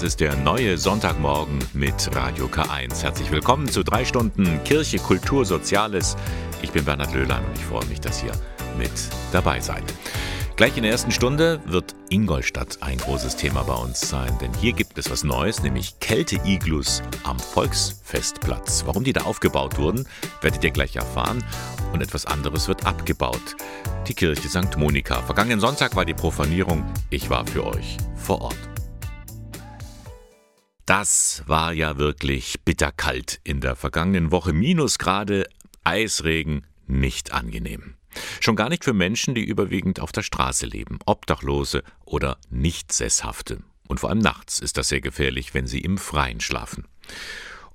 Das ist der neue Sonntagmorgen mit Radio K1. Herzlich willkommen zu drei Stunden Kirche, Kultur, Soziales. Ich bin Bernhard Löhlein und ich freue mich, dass ihr mit dabei seid. Gleich in der ersten Stunde wird Ingolstadt ein großes Thema bei uns sein, denn hier gibt es was Neues, nämlich Kälte-Iglus am Volksfestplatz. Warum die da aufgebaut wurden, werdet ihr gleich erfahren und etwas anderes wird abgebaut. Die Kirche St. Monika. Vergangenen Sonntag war die Profanierung. Ich war für euch vor Ort. Das war ja wirklich bitterkalt in der vergangenen Woche. Minusgrade, Eisregen, nicht angenehm. Schon gar nicht für Menschen, die überwiegend auf der Straße leben, Obdachlose oder Nichtsesshafte. Und vor allem nachts ist das sehr gefährlich, wenn sie im Freien schlafen.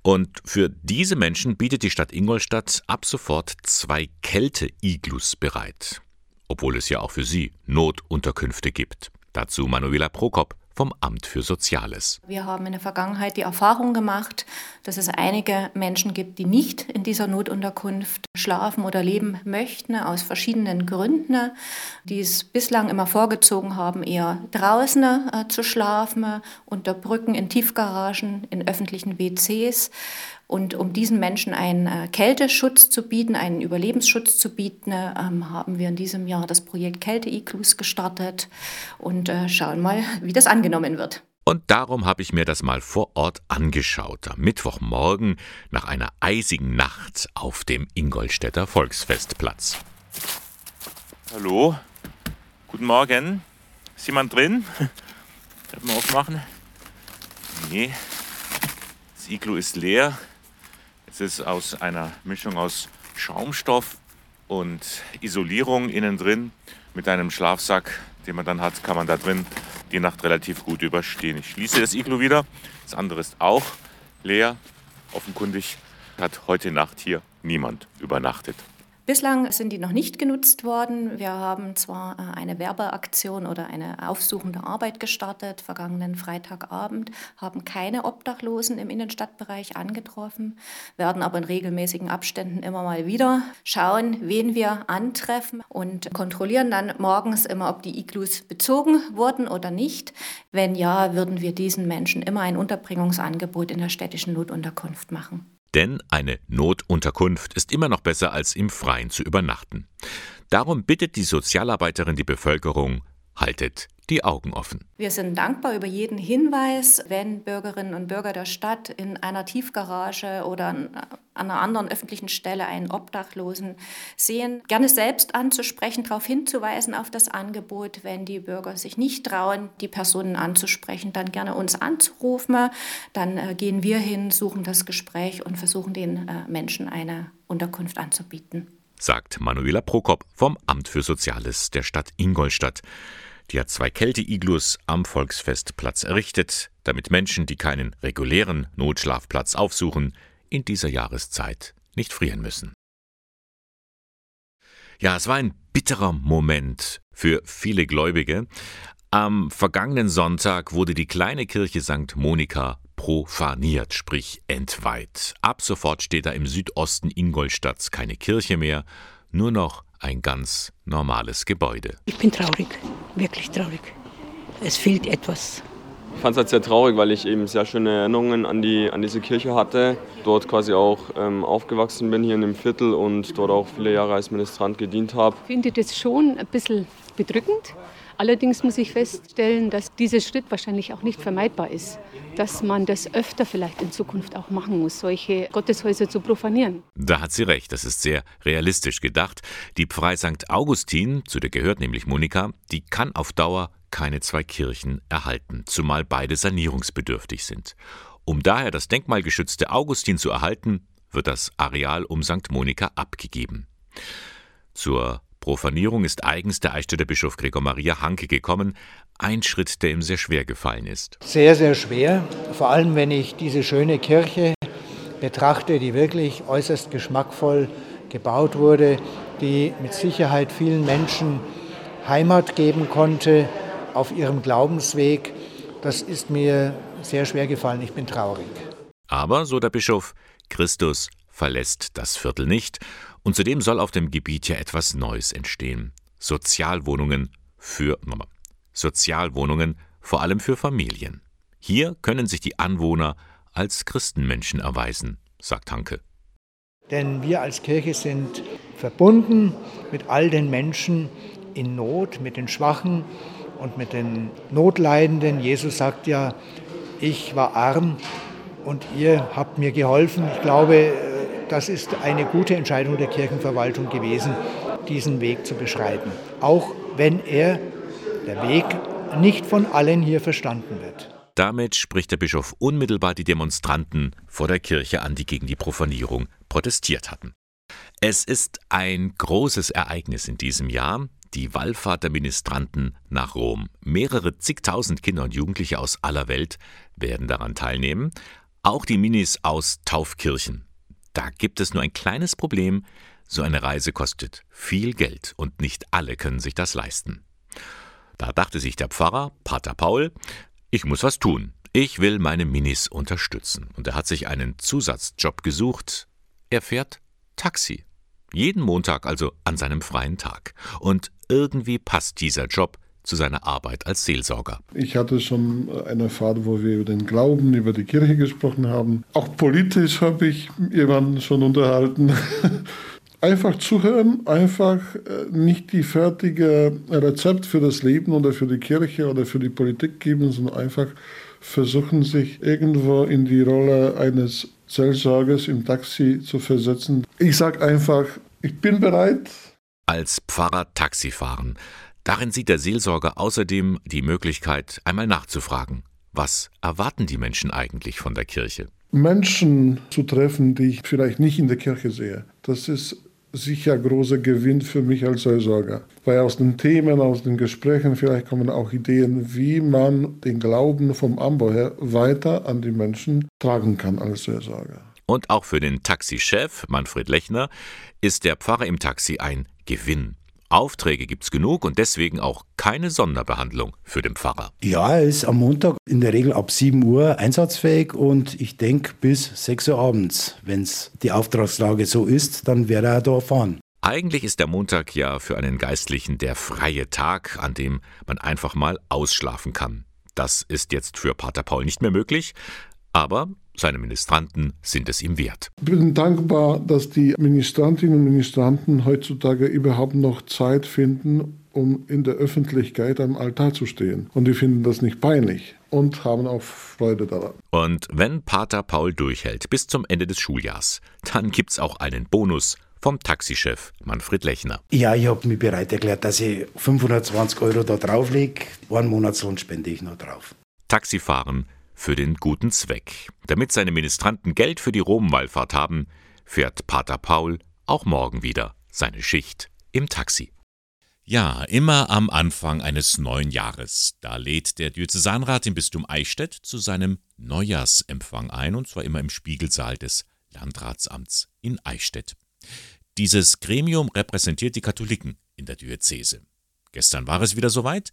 Und für diese Menschen bietet die Stadt Ingolstadt ab sofort zwei Kälte-Iglus bereit. Obwohl es ja auch für sie Notunterkünfte gibt. Dazu Manuela Prokop vom Amt für Soziales. Wir haben in der Vergangenheit die Erfahrung gemacht, dass es einige Menschen gibt, die nicht in dieser Notunterkunft schlafen oder leben möchten, aus verschiedenen Gründen, die es bislang immer vorgezogen haben, eher draußen äh, zu schlafen, unter Brücken, in Tiefgaragen, in öffentlichen WCs. Und um diesen Menschen einen äh, Kälteschutz zu bieten, einen Überlebensschutz zu bieten, ähm, haben wir in diesem Jahr das Projekt Kälte-Iglus gestartet und äh, schauen mal, wie das angenommen wird. Und darum habe ich mir das mal vor Ort angeschaut, am Mittwochmorgen nach einer eisigen Nacht auf dem Ingolstädter Volksfestplatz. Hallo, guten Morgen. Ist jemand drin? Können wir aufmachen? Nee, das Iglu ist leer. Es ist aus einer Mischung aus Schaumstoff und Isolierung innen drin. Mit einem Schlafsack, den man dann hat, kann man da drin die Nacht relativ gut überstehen. Ich schließe das Iglu wieder. Das andere ist auch leer. Offenkundig hat heute Nacht hier niemand übernachtet. Bislang sind die noch nicht genutzt worden. Wir haben zwar äh, eine Werbeaktion oder eine aufsuchende Arbeit gestartet, vergangenen Freitagabend, haben keine Obdachlosen im Innenstadtbereich angetroffen, werden aber in regelmäßigen Abständen immer mal wieder schauen, wen wir antreffen und kontrollieren dann morgens immer, ob die Iglus bezogen wurden oder nicht. Wenn ja, würden wir diesen Menschen immer ein Unterbringungsangebot in der städtischen Notunterkunft machen. Denn eine Notunterkunft ist immer noch besser als im Freien zu übernachten. Darum bittet die Sozialarbeiterin die Bevölkerung, haltet die Augen offen. Wir sind dankbar über jeden Hinweis, wenn Bürgerinnen und Bürger der Stadt in einer Tiefgarage oder an einer anderen öffentlichen Stelle einen Obdachlosen sehen, gerne selbst anzusprechen, darauf hinzuweisen auf das Angebot. Wenn die Bürger sich nicht trauen, die Personen anzusprechen, dann gerne uns anzurufen. Dann äh, gehen wir hin, suchen das Gespräch und versuchen den äh, Menschen eine Unterkunft anzubieten sagt Manuela Prokop vom Amt für Soziales der Stadt Ingolstadt. Die hat zwei Kälte-Iglus am Volksfestplatz errichtet, damit Menschen, die keinen regulären Notschlafplatz aufsuchen, in dieser Jahreszeit nicht frieren müssen. Ja, es war ein bitterer Moment für viele Gläubige. Am vergangenen Sonntag wurde die kleine Kirche St. Monika profaniert, sprich entweiht. Ab sofort steht da im Südosten Ingolstadts keine Kirche mehr, nur noch ein ganz normales Gebäude. Ich bin traurig, wirklich traurig. Es fehlt etwas. Ich fand es halt sehr traurig, weil ich eben sehr schöne Erinnerungen an, die, an diese Kirche hatte. Dort quasi auch ähm, aufgewachsen bin hier in dem Viertel und dort auch viele Jahre als Ministrant gedient habe. Ich finde das schon ein bisschen bedrückend, Allerdings muss ich feststellen, dass dieser Schritt wahrscheinlich auch nicht vermeidbar ist, dass man das öfter vielleicht in Zukunft auch machen muss, solche Gotteshäuser zu profanieren. Da hat sie recht, das ist sehr realistisch gedacht. Die Pfarrei St. Augustin, zu der gehört nämlich Monika, die kann auf Dauer keine zwei Kirchen erhalten, zumal beide sanierungsbedürftig sind. Um daher das denkmalgeschützte Augustin zu erhalten, wird das Areal um St. Monika abgegeben. Zur Profanierung ist eigens der Eichstätter Bischof Gregor Maria Hanke gekommen. Ein Schritt, der ihm sehr schwer gefallen ist. Sehr, sehr schwer. Vor allem, wenn ich diese schöne Kirche betrachte, die wirklich äußerst geschmackvoll gebaut wurde, die mit Sicherheit vielen Menschen Heimat geben konnte auf ihrem Glaubensweg. Das ist mir sehr schwer gefallen. Ich bin traurig. Aber, so der Bischof, Christus verlässt das Viertel nicht und zudem soll auf dem Gebiet ja etwas Neues entstehen. Sozialwohnungen für Sozialwohnungen vor allem für Familien. Hier können sich die Anwohner als Christenmenschen erweisen, sagt Hanke. Denn wir als Kirche sind verbunden mit all den Menschen in Not, mit den Schwachen und mit den Notleidenden. Jesus sagt ja, ich war arm und ihr habt mir geholfen. Ich glaube, das ist eine gute Entscheidung der Kirchenverwaltung gewesen, diesen Weg zu beschreiten. Auch wenn er, der Weg, nicht von allen hier verstanden wird. Damit spricht der Bischof unmittelbar die Demonstranten vor der Kirche an, die gegen die Profanierung protestiert hatten. Es ist ein großes Ereignis in diesem Jahr, die Wallfahrt der Ministranten nach Rom. Mehrere zigtausend Kinder und Jugendliche aus aller Welt werden daran teilnehmen, auch die Minis aus Taufkirchen. Da gibt es nur ein kleines Problem, so eine Reise kostet viel Geld und nicht alle können sich das leisten. Da dachte sich der Pfarrer, Pater Paul, ich muss was tun. Ich will meine Minis unterstützen. Und er hat sich einen Zusatzjob gesucht. Er fährt Taxi. Jeden Montag, also an seinem freien Tag. Und irgendwie passt dieser Job zu seiner Arbeit als Seelsorger. Ich hatte schon eine Fahrt, wo wir über den Glauben, über die Kirche gesprochen haben. Auch politisch habe ich jemanden schon unterhalten. einfach zuhören, einfach äh, nicht die fertige Rezept für das Leben oder für die Kirche oder für die Politik geben, sondern einfach versuchen, sich irgendwo in die Rolle eines Seelsorgers im Taxi zu versetzen. Ich sage einfach, ich bin bereit. Als Pfarrer Taxi fahren. Darin sieht der Seelsorger außerdem die Möglichkeit, einmal nachzufragen, was erwarten die Menschen eigentlich von der Kirche? Menschen zu treffen, die ich vielleicht nicht in der Kirche sehe. Das ist sicher großer Gewinn für mich als Seelsorger. Weil aus den Themen, aus den Gesprächen vielleicht kommen auch Ideen, wie man den Glauben vom Anbau her weiter an die Menschen tragen kann als Seelsorger. Und auch für den Taxichef Manfred Lechner ist der Pfarrer im Taxi ein Gewinn. Aufträge gibt's genug und deswegen auch keine Sonderbehandlung für den Pfarrer. Ja, er ist am Montag in der Regel ab 7 Uhr einsatzfähig und ich denke bis 6 Uhr abends. Wenn es die Auftragslage so ist, dann wäre er da fahren. Eigentlich ist der Montag ja für einen Geistlichen der freie Tag, an dem man einfach mal ausschlafen kann. Das ist jetzt für Pater Paul nicht mehr möglich, aber seine Ministranten sind es ihm wert. Ich bin dankbar, dass die Ministrantinnen und Ministranten heutzutage überhaupt noch Zeit finden, um in der Öffentlichkeit am Altar zu stehen. Und die finden das nicht peinlich und haben auch Freude daran. Und wenn Pater Paul durchhält bis zum Ende des Schuljahrs, dann gibt es auch einen Bonus vom Taxichef Manfred Lechner. Ja, ich habe mich bereit erklärt, dass ich 520 Euro da drauflege. Einen Monatslohn spende ich noch drauf. Taxifahren für den guten Zweck. Damit seine Ministranten Geld für die Romwallfahrt haben, fährt Pater Paul auch morgen wieder seine Schicht im Taxi. Ja, immer am Anfang eines neuen Jahres. Da lädt der Diözesanrat im Bistum Eichstätt zu seinem Neujahrsempfang ein, und zwar immer im Spiegelsaal des Landratsamts in Eichstätt. Dieses Gremium repräsentiert die Katholiken in der Diözese. Gestern war es wieder soweit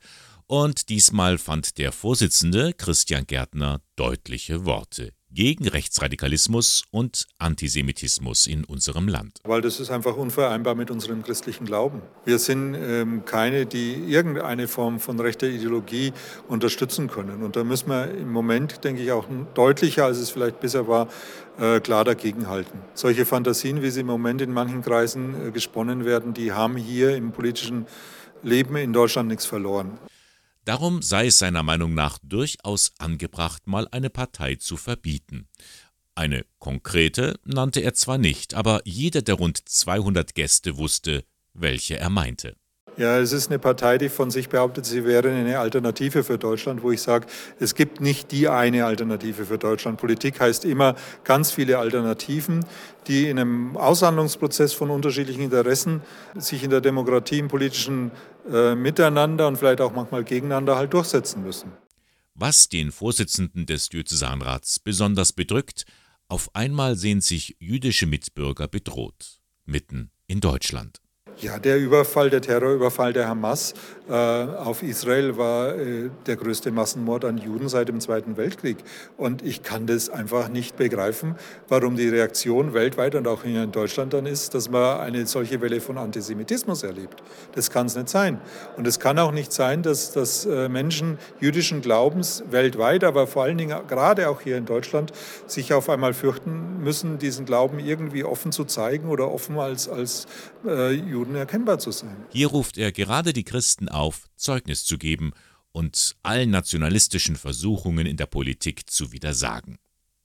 und diesmal fand der Vorsitzende Christian Gärtner deutliche Worte gegen Rechtsradikalismus und Antisemitismus in unserem Land. Weil das ist einfach unvereinbar mit unserem christlichen Glauben. Wir sind ähm, keine, die irgendeine Form von rechter Ideologie unterstützen können. Und da müssen wir im Moment, denke ich, auch deutlicher, als es vielleicht bisher war, äh, klar dagegenhalten. Solche Fantasien, wie sie im Moment in manchen Kreisen äh, gesponnen werden, die haben hier im politischen Leben in Deutschland nichts verloren. Darum sei es seiner Meinung nach durchaus angebracht, mal eine Partei zu verbieten. Eine konkrete nannte er zwar nicht, aber jeder der rund 200 Gäste wusste, welche er meinte. Ja, es ist eine Partei, die von sich behauptet, sie wäre eine Alternative für Deutschland, wo ich sage, es gibt nicht die eine Alternative für Deutschland. Politik heißt immer ganz viele Alternativen, die in einem Aushandlungsprozess von unterschiedlichen Interessen sich in der Demokratie, im politischen äh, Miteinander und vielleicht auch manchmal gegeneinander halt durchsetzen müssen. Was den Vorsitzenden des Diözesanrats besonders bedrückt, auf einmal sehen sich jüdische Mitbürger bedroht, mitten in Deutschland. Ja, der Überfall, der Terrorüberfall der Hamas äh, auf Israel war äh, der größte Massenmord an Juden seit dem Zweiten Weltkrieg. Und ich kann das einfach nicht begreifen, warum die Reaktion weltweit und auch hier in Deutschland dann ist, dass man eine solche Welle von Antisemitismus erlebt. Das kann es nicht sein. Und es kann auch nicht sein, dass, dass äh, Menschen jüdischen Glaubens weltweit, aber vor allen Dingen gerade auch hier in Deutschland, sich auf einmal fürchten müssen, diesen Glauben irgendwie offen zu zeigen oder offen als, als äh, Juden erkennbar zu sein. Hier ruft er gerade die Christen auf, Zeugnis zu geben und allen nationalistischen Versuchungen in der Politik zu widersagen.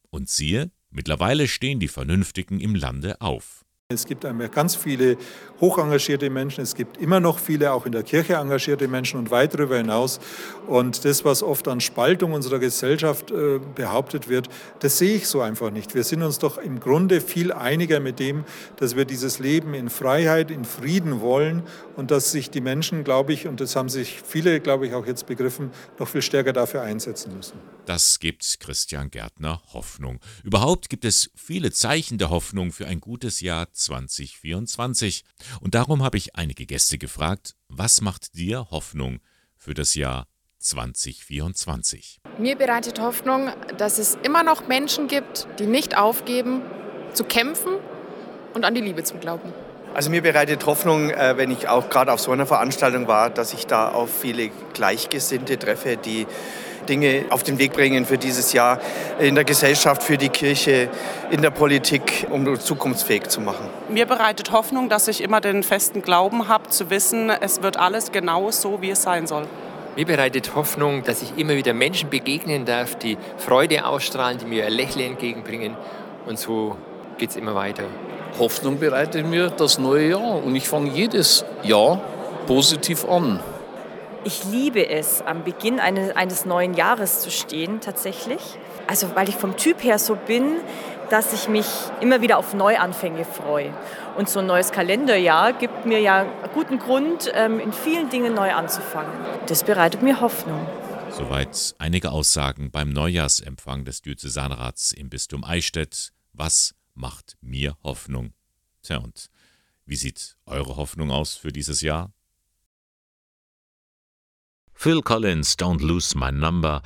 Und siehe, mittlerweile stehen die Vernünftigen im Lande auf. Es gibt ganz viele hoch engagierte Menschen, es gibt immer noch viele auch in der Kirche engagierte Menschen und weit darüber hinaus. Und das, was oft an Spaltung unserer Gesellschaft äh, behauptet wird, das sehe ich so einfach nicht. Wir sind uns doch im Grunde viel einiger mit dem, dass wir dieses Leben in Freiheit, in Frieden wollen und dass sich die Menschen, glaube ich, und das haben sich viele, glaube ich, auch jetzt begriffen, noch viel stärker dafür einsetzen müssen. Das gibt Christian Gärtner Hoffnung. Überhaupt gibt es viele Zeichen der Hoffnung für ein gutes Jahr 2024. Und darum habe ich einige Gäste gefragt, was macht dir Hoffnung für das Jahr 2024? Mir bereitet Hoffnung, dass es immer noch Menschen gibt, die nicht aufgeben, zu kämpfen und an die Liebe zu glauben. Also mir bereitet Hoffnung, äh, wenn ich auch gerade auf so einer Veranstaltung war, dass ich da auf viele Gleichgesinnte treffe, die Dinge auf den Weg bringen für dieses Jahr in der Gesellschaft, für die Kirche, in der Politik, um uns zukunftsfähig zu machen. Mir bereitet Hoffnung, dass ich immer den festen Glauben habe, zu wissen, es wird alles genau so, wie es sein soll. Mir bereitet Hoffnung, dass ich immer wieder Menschen begegnen darf, die Freude ausstrahlen, die mir ein Lächeln entgegenbringen. Und so geht es immer weiter. Hoffnung bereitet mir das neue Jahr und ich fange jedes Jahr positiv an. Ich liebe es, am Beginn eines, eines neuen Jahres zu stehen, tatsächlich. Also, weil ich vom Typ her so bin, dass ich mich immer wieder auf Neuanfänge freue. Und so ein neues Kalenderjahr gibt mir ja guten Grund, ähm, in vielen Dingen neu anzufangen. Das bereitet mir Hoffnung. Soweit einige Aussagen beim Neujahrsempfang des Diözesanrats im Bistum Eichstätt. Was macht mir Hoffnung? Tja, und wie sieht eure Hoffnung aus für dieses Jahr? Phil Collins, Don't Lose My Number.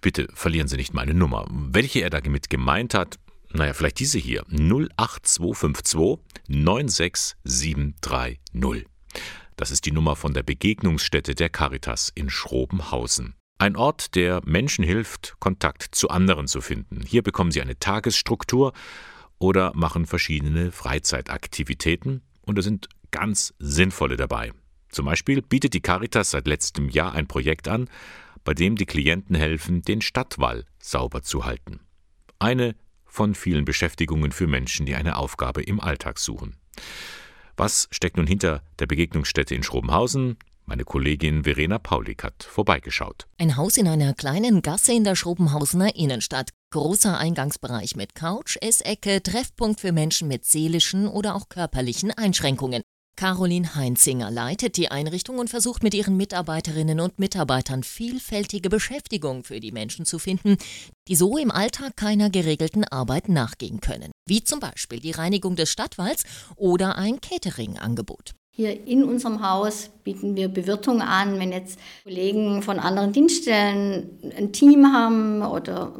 Bitte verlieren Sie nicht meine Nummer. Welche er damit gemeint hat, naja, vielleicht diese hier. 08252 96730. Das ist die Nummer von der Begegnungsstätte der Caritas in Schrobenhausen. Ein Ort, der Menschen hilft, Kontakt zu anderen zu finden. Hier bekommen sie eine Tagesstruktur oder machen verschiedene Freizeitaktivitäten und da sind ganz sinnvolle dabei. Zum Beispiel bietet die Caritas seit letztem Jahr ein Projekt an, bei dem die Klienten helfen, den Stadtwall sauber zu halten. Eine von vielen Beschäftigungen für Menschen, die eine Aufgabe im Alltag suchen. Was steckt nun hinter der Begegnungsstätte in Schrobenhausen? Meine Kollegin Verena Paulik hat vorbeigeschaut. Ein Haus in einer kleinen Gasse in der Schrobenhausener Innenstadt. Großer Eingangsbereich mit Couch, Essecke, Treffpunkt für Menschen mit seelischen oder auch körperlichen Einschränkungen. Caroline Heinzinger leitet die Einrichtung und versucht mit ihren Mitarbeiterinnen und Mitarbeitern vielfältige Beschäftigung für die Menschen zu finden, die so im Alltag keiner geregelten Arbeit nachgehen können, wie zum Beispiel die Reinigung des Stadtwalds oder ein Catering-Angebot. Hier in unserem Haus bieten wir Bewirtung an, wenn jetzt Kollegen von anderen Dienststellen ein Team haben oder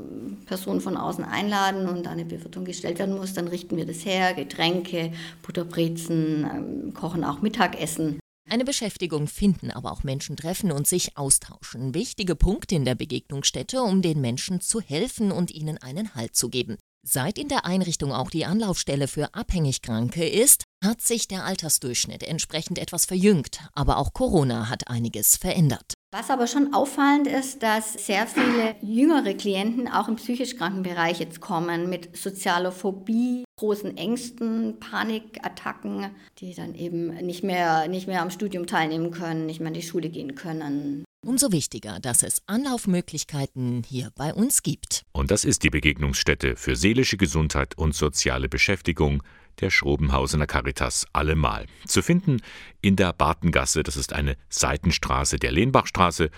Personen von außen einladen und eine Bewirtung gestellt werden muss, dann richten wir das her, Getränke, Butterbrezen, ähm, kochen auch Mittagessen. Eine Beschäftigung finden aber auch Menschen treffen und sich austauschen. Wichtige Punkte in der Begegnungsstätte, um den Menschen zu helfen und ihnen einen Halt zu geben. Seit in der Einrichtung auch die Anlaufstelle für Abhängigkranke ist, hat sich der Altersdurchschnitt entsprechend etwas verjüngt, aber auch Corona hat einiges verändert. Was aber schon auffallend ist, dass sehr viele jüngere Klienten auch im psychisch kranken Bereich jetzt kommen mit sozialer Phobie, großen Ängsten, Panikattacken, die dann eben nicht mehr, nicht mehr am Studium teilnehmen können, nicht mehr in die Schule gehen können. Umso wichtiger, dass es Anlaufmöglichkeiten hier bei uns gibt. Und das ist die Begegnungsstätte für seelische Gesundheit und soziale Beschäftigung der Schrobenhausener Caritas allemal. Zu finden in der Bartengasse, das ist eine Seitenstraße der Lehnbachstraße.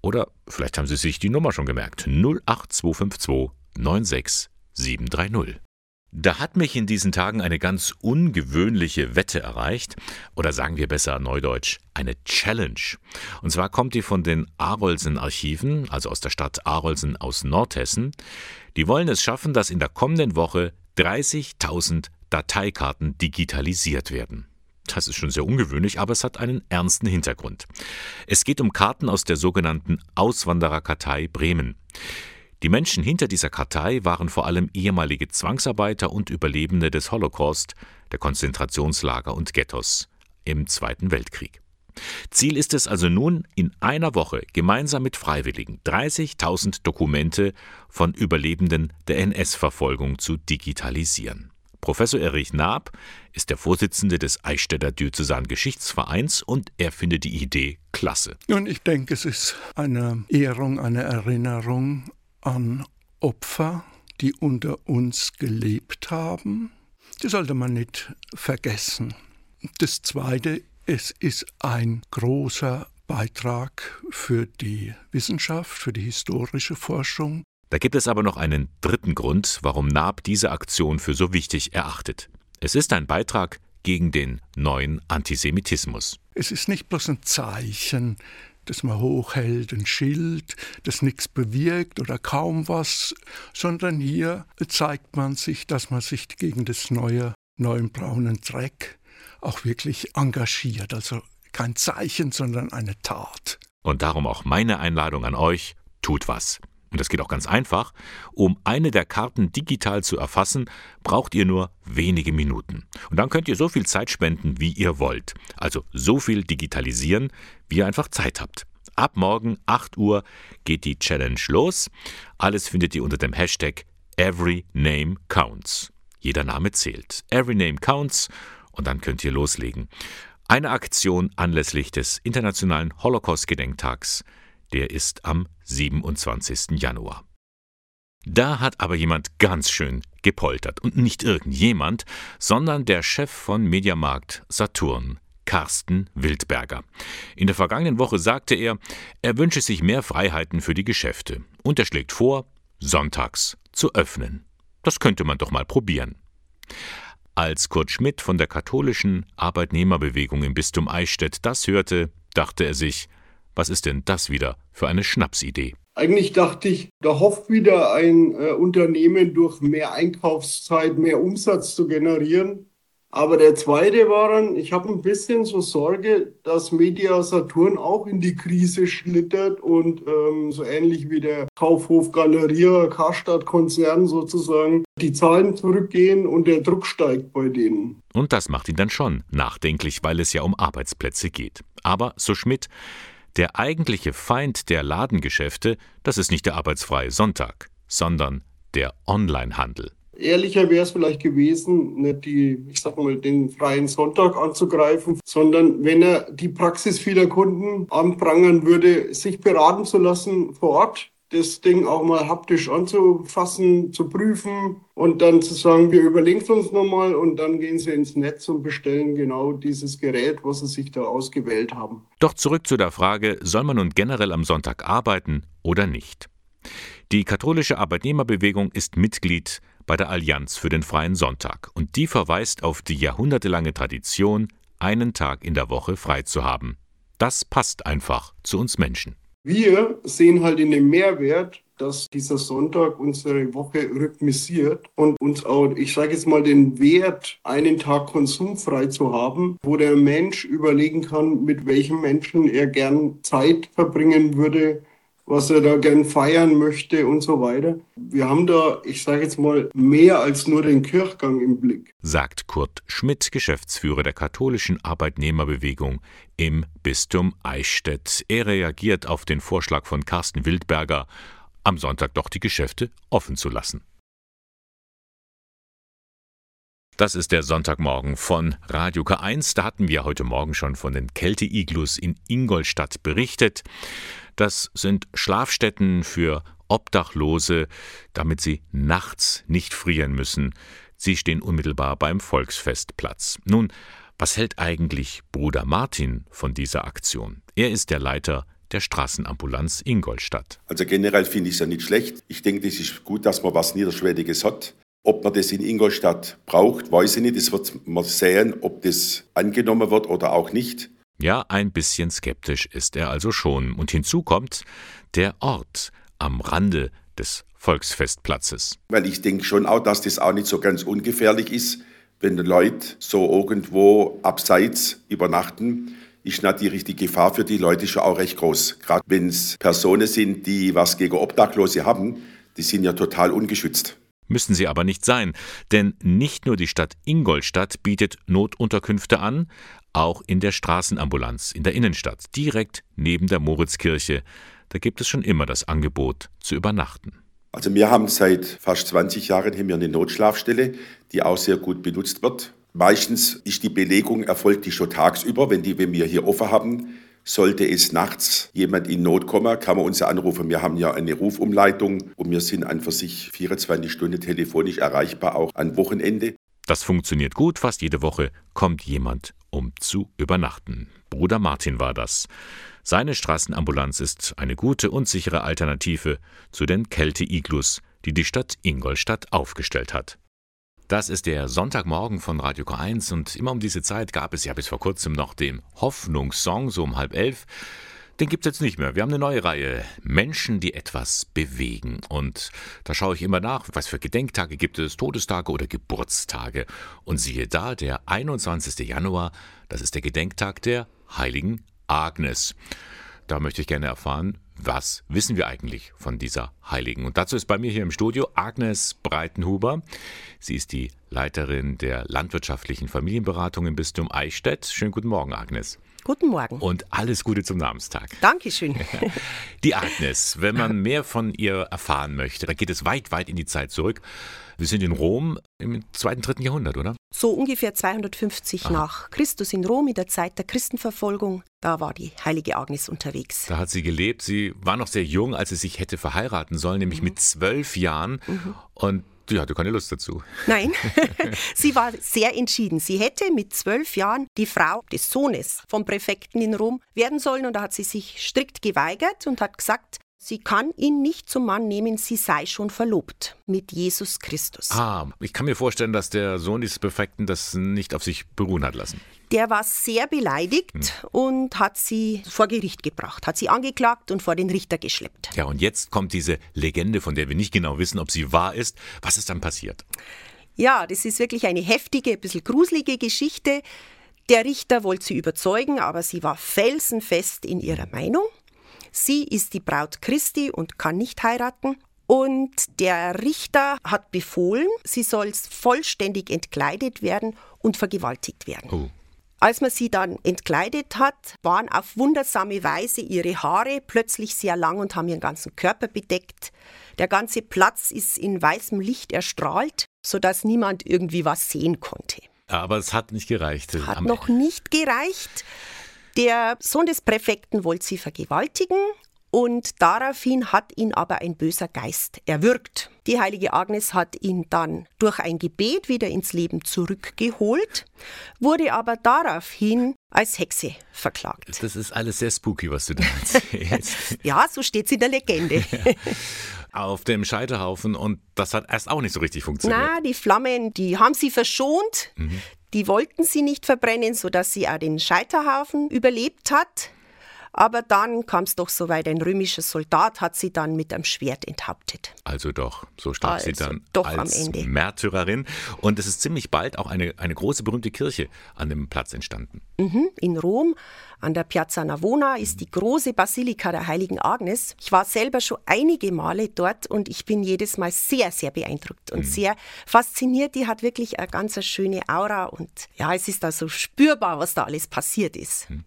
Oder vielleicht haben Sie sich die Nummer schon gemerkt. 08252 96730. Da hat mich in diesen Tagen eine ganz ungewöhnliche Wette erreicht, oder sagen wir besser neudeutsch, eine Challenge. Und zwar kommt die von den Arolsen Archiven, also aus der Stadt Arolsen aus Nordhessen. Die wollen es schaffen, dass in der kommenden Woche 30.000 Dateikarten digitalisiert werden. Das ist schon sehr ungewöhnlich, aber es hat einen ernsten Hintergrund. Es geht um Karten aus der sogenannten Auswandererkartei Bremen. Die Menschen hinter dieser Kartei waren vor allem ehemalige Zwangsarbeiter und Überlebende des Holocaust, der Konzentrationslager und Ghettos im Zweiten Weltkrieg. Ziel ist es also nun, in einer Woche gemeinsam mit Freiwilligen 30.000 Dokumente von Überlebenden der NS-Verfolgung zu digitalisieren. Professor Erich Naab ist der Vorsitzende des Eichstätter Diözesan Geschichtsvereins und er findet die Idee klasse. Nun, ich denke, es ist eine Ehrung, eine Erinnerung an Opfer, die unter uns gelebt haben. Das sollte man nicht vergessen. Das Zweite, es ist ein großer Beitrag für die Wissenschaft, für die historische Forschung. Da gibt es aber noch einen dritten Grund, warum NAB diese Aktion für so wichtig erachtet. Es ist ein Beitrag gegen den neuen Antisemitismus. Es ist nicht bloß ein Zeichen das man hochhält, ein Schild, das nichts bewirkt oder kaum was, sondern hier zeigt man sich, dass man sich gegen das neue, neuen braunen Dreck auch wirklich engagiert. Also kein Zeichen, sondern eine Tat. Und darum auch meine Einladung an euch, tut was. Und das geht auch ganz einfach. Um eine der Karten digital zu erfassen, braucht ihr nur wenige Minuten. Und dann könnt ihr so viel Zeit spenden, wie ihr wollt. Also so viel digitalisieren, wie ihr einfach Zeit habt. Ab morgen 8 Uhr geht die Challenge los. Alles findet ihr unter dem Hashtag Every Name Counts. Jeder Name zählt. Every Name Counts und dann könnt ihr loslegen. Eine Aktion anlässlich des Internationalen Holocaust-Gedenktags der ist am 27. Januar. Da hat aber jemand ganz schön gepoltert. Und nicht irgendjemand, sondern der Chef von Mediamarkt Saturn, Carsten Wildberger. In der vergangenen Woche sagte er, er wünsche sich mehr Freiheiten für die Geschäfte. Und er schlägt vor, sonntags zu öffnen. Das könnte man doch mal probieren. Als Kurt Schmidt von der katholischen Arbeitnehmerbewegung im Bistum Eichstätt das hörte, dachte er sich, was ist denn das wieder für eine Schnapsidee? Eigentlich dachte ich, da hofft wieder ein äh, Unternehmen durch mehr Einkaufszeit mehr Umsatz zu generieren. Aber der zweite war dann, ich habe ein bisschen so Sorge, dass Media Saturn auch in die Krise schlittert und ähm, so ähnlich wie der Kaufhof Galeria, Karstadt Konzern sozusagen, die Zahlen zurückgehen und der Druck steigt bei denen. Und das macht ihn dann schon nachdenklich, weil es ja um Arbeitsplätze geht. Aber, so Schmidt, der eigentliche Feind der Ladengeschäfte, das ist nicht der arbeitsfreie Sonntag, sondern der Onlinehandel. Ehrlicher wäre es vielleicht gewesen, nicht die, ich sag mal, den freien Sonntag anzugreifen, sondern wenn er die Praxis vieler Kunden anprangern würde, sich beraten zu lassen vor Ort, das Ding auch mal haptisch anzufassen, zu prüfen und dann zu sagen, wir überlegen es uns nochmal und dann gehen sie ins Netz und bestellen genau dieses Gerät, was sie sich da ausgewählt haben. Doch zurück zu der Frage, soll man nun generell am Sonntag arbeiten oder nicht? Die katholische Arbeitnehmerbewegung ist Mitglied bei der Allianz für den freien Sonntag und die verweist auf die jahrhundertelange Tradition, einen Tag in der Woche frei zu haben. Das passt einfach zu uns Menschen. Wir sehen halt in dem Mehrwert, dass dieser Sonntag unsere Woche rhythmisiert und uns auch, ich sage jetzt mal, den Wert, einen Tag konsumfrei zu haben, wo der Mensch überlegen kann, mit welchem Menschen er gern Zeit verbringen würde, was er da gern feiern möchte und so weiter. Wir haben da, ich sage jetzt mal, mehr als nur den Kirchgang im Blick. Sagt Kurt Schmidt, Geschäftsführer der katholischen Arbeitnehmerbewegung im Bistum Eichstätt. Er reagiert auf den Vorschlag von Carsten Wildberger, am Sonntag doch die Geschäfte offen zu lassen. Das ist der Sonntagmorgen von Radio K1. Da hatten wir heute Morgen schon von den Kälte-Iglus in Ingolstadt berichtet. Das sind Schlafstätten für Obdachlose, damit sie nachts nicht frieren müssen. Sie stehen unmittelbar beim Volksfestplatz. Nun, was hält eigentlich Bruder Martin von dieser Aktion? Er ist der Leiter der Straßenambulanz Ingolstadt. Also generell finde ich es ja nicht schlecht. Ich denke, es ist gut, dass man was Niederschwelliges hat. Ob man das in Ingolstadt braucht, weiß ich nicht. Das wird man sehen, ob das angenommen wird oder auch nicht. Ja, ein bisschen skeptisch ist er also schon. Und hinzu kommt der Ort am Rande des Volksfestplatzes. Weil ich denke schon auch, dass das auch nicht so ganz ungefährlich ist, wenn Leute so irgendwo abseits übernachten ist natürlich die Gefahr für die Leute schon auch recht groß. Gerade wenn es Personen sind, die was gegen Obdachlose haben, die sind ja total ungeschützt. Müssen sie aber nicht sein, denn nicht nur die Stadt Ingolstadt bietet Notunterkünfte an, auch in der Straßenambulanz in der Innenstadt, direkt neben der Moritzkirche. Da gibt es schon immer das Angebot zu übernachten. Also wir haben seit fast 20 Jahren hier eine Notschlafstelle, die auch sehr gut benutzt wird. Meistens ist die Belegung erfolgt die schon tagsüber, wenn, die, wenn wir hier offen haben. Sollte es nachts jemand in Not kommen, kann man uns anrufen. Wir haben ja eine Rufumleitung und wir sind an für sich 24 Stunden telefonisch erreichbar, auch an Wochenende. Das funktioniert gut. Fast jede Woche kommt jemand, um zu übernachten. Bruder Martin war das. Seine Straßenambulanz ist eine gute und sichere Alternative zu den Kälte-Iglus, die die Stadt Ingolstadt aufgestellt hat. Das ist der Sonntagmorgen von Radio K1 und immer um diese Zeit gab es ja bis vor kurzem noch den Hoffnungssong, so um halb elf. Den gibt es jetzt nicht mehr. Wir haben eine neue Reihe. Menschen, die etwas bewegen. Und da schaue ich immer nach, was für Gedenktage gibt es, Todestage oder Geburtstage. Und siehe da, der 21. Januar, das ist der Gedenktag der heiligen Agnes. Da möchte ich gerne erfahren, was wissen wir eigentlich von dieser Heiligen? Und dazu ist bei mir hier im Studio Agnes Breitenhuber. Sie ist die Leiterin der landwirtschaftlichen Familienberatung im Bistum Eichstätt. Schönen guten Morgen, Agnes. Guten Morgen. Und alles Gute zum Namenstag. Dankeschön. Die Agnes, wenn man mehr von ihr erfahren möchte, da geht es weit, weit in die Zeit zurück. Wir sind in Rom im zweiten, dritten Jahrhundert, oder? So ungefähr 250 Aha. nach Christus in Rom in der Zeit der Christenverfolgung. Da war die heilige Agnes unterwegs. Da hat sie gelebt. Sie war noch sehr jung, als sie sich hätte verheiraten sollen, nämlich mhm. mit zwölf Jahren. Mhm. Und die hatte keine Lust dazu. Nein, sie war sehr entschieden. Sie hätte mit zwölf Jahren die Frau des Sohnes vom Präfekten in Rom werden sollen und da hat sie sich strikt geweigert und hat gesagt, Sie kann ihn nicht zum Mann nehmen, sie sei schon verlobt mit Jesus Christus. Ah, ich kann mir vorstellen, dass der Sohn dieses Perfekten das nicht auf sich beruhen hat lassen. Der war sehr beleidigt hm. und hat sie vor Gericht gebracht, hat sie angeklagt und vor den Richter geschleppt. Ja, und jetzt kommt diese Legende, von der wir nicht genau wissen, ob sie wahr ist. Was ist dann passiert? Ja, das ist wirklich eine heftige, ein bisschen gruselige Geschichte. Der Richter wollte sie überzeugen, aber sie war felsenfest in ihrer Meinung. Sie ist die Braut Christi und kann nicht heiraten. Und der Richter hat befohlen, sie soll vollständig entkleidet werden und vergewaltigt werden. Oh. Als man sie dann entkleidet hat, waren auf wundersame Weise ihre Haare plötzlich sehr lang und haben ihren ganzen Körper bedeckt. Der ganze Platz ist in weißem Licht erstrahlt, sodass niemand irgendwie was sehen konnte. Aber es hat nicht gereicht. Hat noch nicht gereicht. Der Sohn des Präfekten wollte sie vergewaltigen und daraufhin hat ihn aber ein böser Geist erwürgt. Die heilige Agnes hat ihn dann durch ein Gebet wieder ins Leben zurückgeholt, wurde aber daraufhin als Hexe verklagt. Das ist alles sehr spooky, was du da erzählst. ja, so steht es in der Legende. Auf dem Scheiterhaufen und das hat erst auch nicht so richtig funktioniert. Na, die Flammen, die haben sie verschont. Mhm. Die wollten sie nicht verbrennen, sodass sie auch den Scheiterhaufen überlebt hat. Aber dann kam es doch so weit, ein römischer Soldat hat sie dann mit einem Schwert enthauptet. Also doch, so starb also sie dann doch als Märtyrerin. Und es ist ziemlich bald auch eine, eine große berühmte Kirche an dem Platz entstanden. Mhm, in Rom, an der Piazza Navona, ist die große Basilika der Heiligen Agnes. Ich war selber schon einige Male dort und ich bin jedes Mal sehr, sehr beeindruckt und mhm. sehr fasziniert. Die hat wirklich eine ganz schöne Aura und ja, es ist da so spürbar, was da alles passiert ist. Mhm.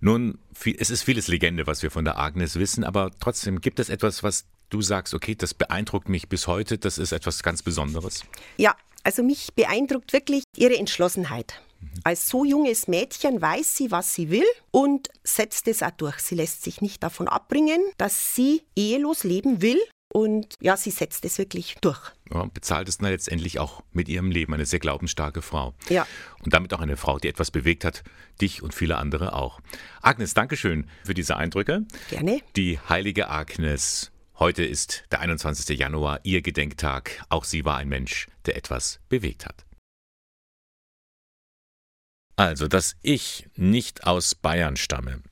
Nun, es ist vieles Legende, was wir von der Agnes wissen, aber trotzdem gibt es etwas, was du sagst, okay, das beeindruckt mich bis heute, das ist etwas ganz Besonderes? Ja, also mich beeindruckt wirklich ihre Entschlossenheit. Als so junges Mädchen weiß sie, was sie will und setzt es auch durch. Sie lässt sich nicht davon abbringen, dass sie ehelos leben will und ja, sie setzt es wirklich durch. Ja, bezahlt es dann letztendlich auch mit ihrem Leben, eine sehr glaubensstarke Frau. Ja. Und damit auch eine Frau, die etwas bewegt hat, dich und viele andere auch. Agnes, Dankeschön für diese Eindrücke. Gerne. Die heilige Agnes. Heute ist der 21. Januar, ihr Gedenktag. Auch sie war ein Mensch, der etwas bewegt hat. Also, dass ich nicht aus Bayern stamme,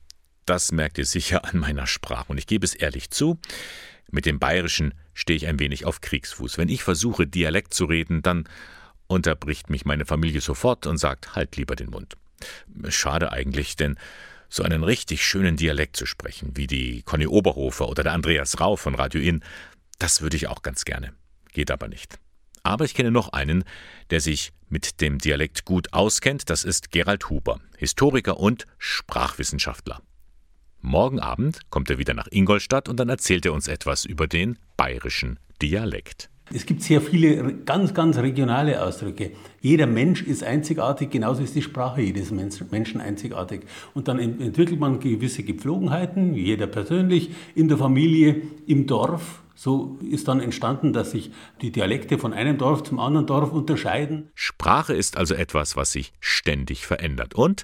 das merkt ihr sicher an meiner Sprache. Und ich gebe es ehrlich zu, mit dem Bayerischen stehe ich ein wenig auf Kriegsfuß. Wenn ich versuche, Dialekt zu reden, dann unterbricht mich meine Familie sofort und sagt, halt lieber den Mund. Schade eigentlich, denn so einen richtig schönen Dialekt zu sprechen, wie die Conny Oberhofer oder der Andreas Rau von Radio Inn, das würde ich auch ganz gerne. Geht aber nicht. Aber ich kenne noch einen, der sich mit dem Dialekt gut auskennt, das ist Gerald Huber, Historiker und Sprachwissenschaftler. Morgen Abend kommt er wieder nach Ingolstadt und dann erzählt er uns etwas über den bayerischen Dialekt. Es gibt sehr viele ganz, ganz regionale Ausdrücke. Jeder Mensch ist einzigartig, genauso ist die Sprache jedes Menschen einzigartig. Und dann entwickelt man gewisse Gepflogenheiten, jeder persönlich, in der Familie, im Dorf. So ist dann entstanden, dass sich die Dialekte von einem Dorf zum anderen Dorf unterscheiden. Sprache ist also etwas, was sich ständig verändert. Und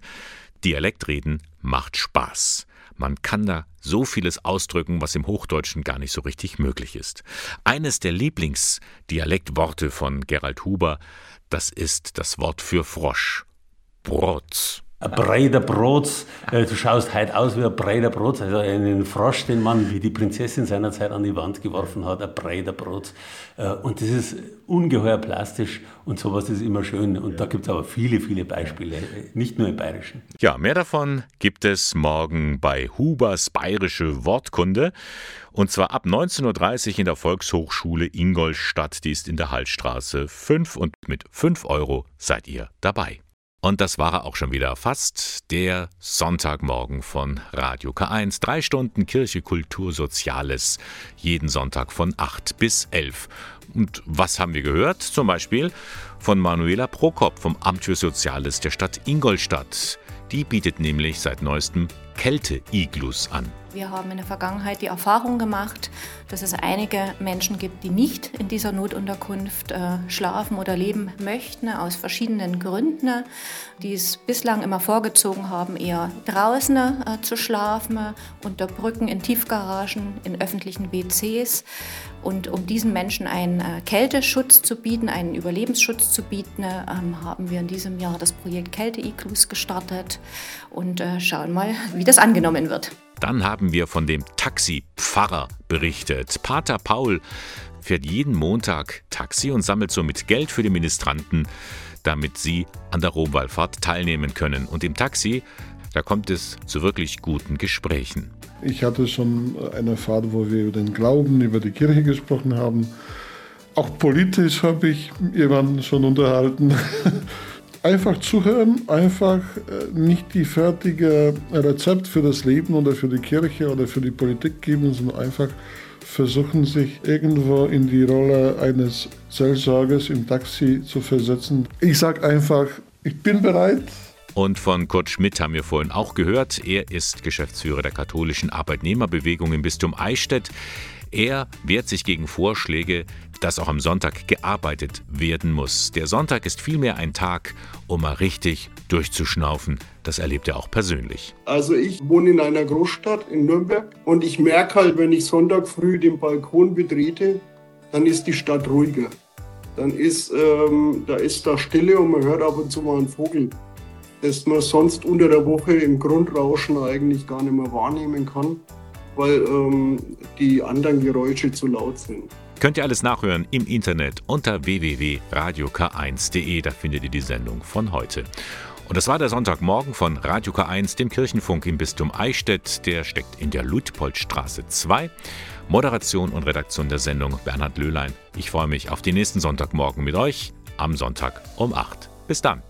Dialektreden macht Spaß. Man kann da so vieles ausdrücken, was im Hochdeutschen gar nicht so richtig möglich ist. Eines der Lieblingsdialektworte von Gerald Huber, das ist das Wort für Frosch. Brotz ein breiter Brot, äh, du schaust heute aus wie ein breiter Brot, also einen Frosch, den man wie die Prinzessin seinerzeit an die Wand geworfen hat, ein breiter Brot. Äh, und das ist ungeheuer plastisch und sowas ist immer schön. Und da gibt es aber viele, viele Beispiele, nicht nur im Bayerischen. Ja, mehr davon gibt es morgen bei Hubers Bayerische Wortkunde. Und zwar ab 19.30 Uhr in der Volkshochschule Ingolstadt. Die ist in der Hallstraße 5 und mit 5 Euro seid ihr dabei. Und das war er auch schon wieder fast, der Sonntagmorgen von Radio K1. Drei Stunden Kirche, Kultur, Soziales, jeden Sonntag von 8 bis 11. Und was haben wir gehört? Zum Beispiel von Manuela Prokop vom Amt für Soziales der Stadt Ingolstadt. Die bietet nämlich seit neuestem Kälte-Iglus an. Wir haben in der Vergangenheit die Erfahrung gemacht, dass es einige Menschen gibt, die nicht in dieser Notunterkunft äh, schlafen oder leben möchten, aus verschiedenen Gründen, die es bislang immer vorgezogen haben, eher draußen äh, zu schlafen, unter Brücken, in Tiefgaragen, in öffentlichen WCs. Und um diesen Menschen einen äh, Kälteschutz zu bieten, einen Überlebensschutz zu bieten, ähm, haben wir in diesem Jahr das Projekt Kälte-Iglus gestartet und äh, schauen mal, wie das angenommen wird. Dann haben wir von dem Taxi-Pfarrer berichtet. Pater Paul fährt jeden Montag Taxi und sammelt somit Geld für die Ministranten, damit sie an der Romwallfahrt teilnehmen können. Und im Taxi, da kommt es zu wirklich guten Gesprächen. Ich hatte schon eine Fahrt, wo wir über den Glauben, über die Kirche gesprochen haben. Auch politisch habe ich jemanden schon unterhalten. einfach zuhören, einfach äh, nicht die fertige Rezept für das Leben oder für die Kirche oder für die Politik geben, sondern einfach versuchen, sich irgendwo in die Rolle eines Seelsorgers im Taxi zu versetzen. Ich sage einfach, ich bin bereit. Und von Kurt Schmidt haben wir vorhin auch gehört. Er ist Geschäftsführer der katholischen Arbeitnehmerbewegung im Bistum Eichstätt. Er wehrt sich gegen Vorschläge, dass auch am Sonntag gearbeitet werden muss. Der Sonntag ist vielmehr ein Tag, um mal richtig durchzuschnaufen. Das erlebt er auch persönlich. Also ich wohne in einer Großstadt in Nürnberg und ich merke halt, wenn ich Sonntag früh den Balkon betrete, dann ist die Stadt ruhiger. Dann ist ähm, da ist da Stille und man hört ab und zu mal einen Vogel, das man sonst unter der Woche im Grundrauschen eigentlich gar nicht mehr wahrnehmen kann, weil ähm, die anderen Geräusche zu laut sind. Könnt ihr alles nachhören im Internet unter www.radiok1.de. Da findet ihr die Sendung von heute. Und das war der Sonntagmorgen von Radio K1, dem Kirchenfunk im Bistum Eichstätt. Der steckt in der Luitpoldstraße 2. Moderation und Redaktion der Sendung Bernhard Löhlein. Ich freue mich auf den nächsten Sonntagmorgen mit euch am Sonntag um 8. Bis dann.